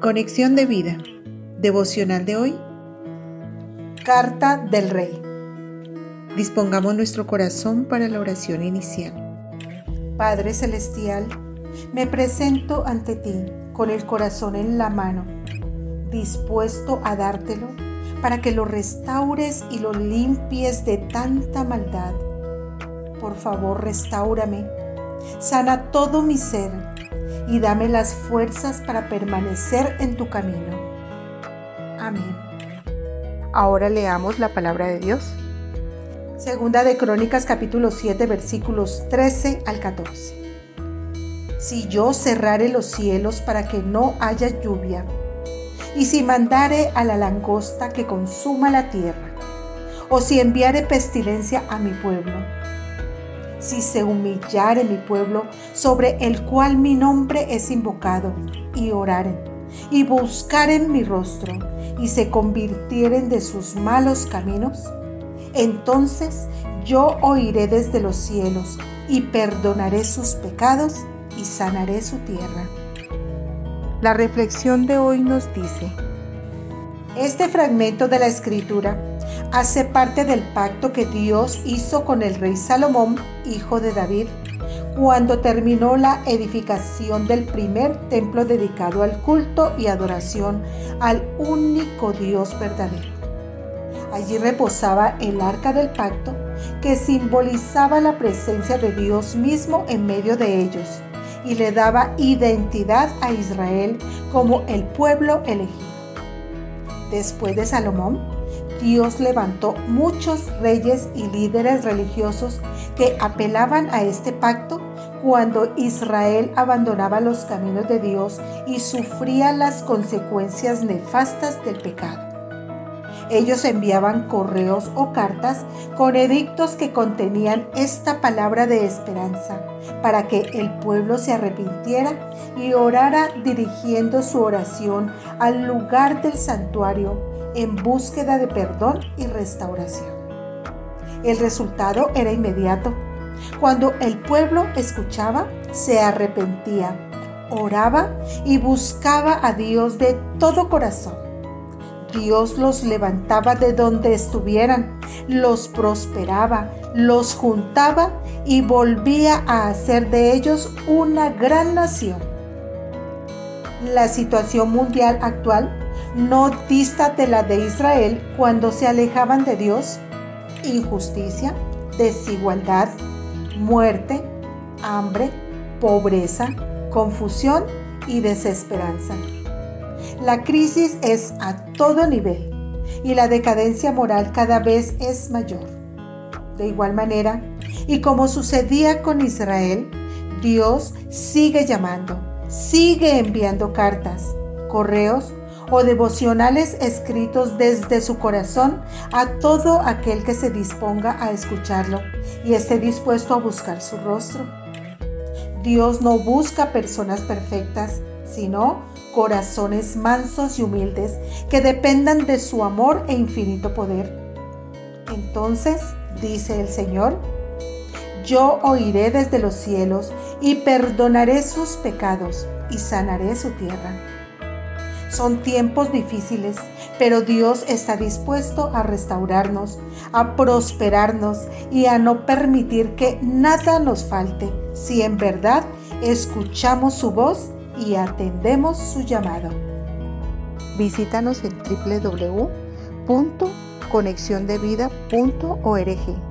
Conexión de vida. Devocional de hoy. Carta del Rey. Dispongamos nuestro corazón para la oración inicial. Padre Celestial, me presento ante ti con el corazón en la mano, dispuesto a dártelo para que lo restaures y lo limpies de tanta maldad. Por favor, restaurame, sana todo mi ser y dame las fuerzas para permanecer en tu camino. Amén. Ahora leamos la palabra de Dios. Segunda de Crónicas capítulo 7 versículos 13 al 14. Si yo cerrare los cielos para que no haya lluvia, y si mandare a la langosta que consuma la tierra, o si enviare pestilencia a mi pueblo, si se humillare mi pueblo sobre el cual mi nombre es invocado, y oraren, y buscaren mi rostro, y se convirtieren de sus malos caminos, entonces yo oiré desde los cielos, y perdonaré sus pecados, y sanaré su tierra. La reflexión de hoy nos dice, este fragmento de la escritura hace parte del pacto que Dios hizo con el rey Salomón, hijo de David, cuando terminó la edificación del primer templo dedicado al culto y adoración al único Dios verdadero. Allí reposaba el arca del pacto que simbolizaba la presencia de Dios mismo en medio de ellos y le daba identidad a Israel como el pueblo elegido. Después de Salomón, Dios levantó muchos reyes y líderes religiosos que apelaban a este pacto cuando Israel abandonaba los caminos de Dios y sufría las consecuencias nefastas del pecado. Ellos enviaban correos o cartas con edictos que contenían esta palabra de esperanza para que el pueblo se arrepintiera y orara dirigiendo su oración al lugar del santuario en búsqueda de perdón y restauración. El resultado era inmediato. Cuando el pueblo escuchaba, se arrepentía, oraba y buscaba a Dios de todo corazón Dios los levantaba de donde estuvieran, los prosperaba, los juntaba y volvía a hacer de ellos una gran nación. La situación mundial actual no dista de la de Israel cuando se alejaban de Dios. Injusticia, desigualdad, muerte, hambre, pobreza, confusión y desesperanza. La crisis es a todo nivel y la decadencia moral cada vez es mayor. De igual manera, y como sucedía con Israel, Dios sigue llamando, sigue enviando cartas, correos o devocionales escritos desde su corazón a todo aquel que se disponga a escucharlo y esté dispuesto a buscar su rostro. Dios no busca personas perfectas, sino corazones mansos y humildes que dependan de su amor e infinito poder. Entonces, dice el Señor, yo oiré desde los cielos y perdonaré sus pecados y sanaré su tierra. Son tiempos difíciles, pero Dios está dispuesto a restaurarnos, a prosperarnos y a no permitir que nada nos falte si en verdad escuchamos su voz y atendemos su llamado. Visítanos en www.conexiondevida.org.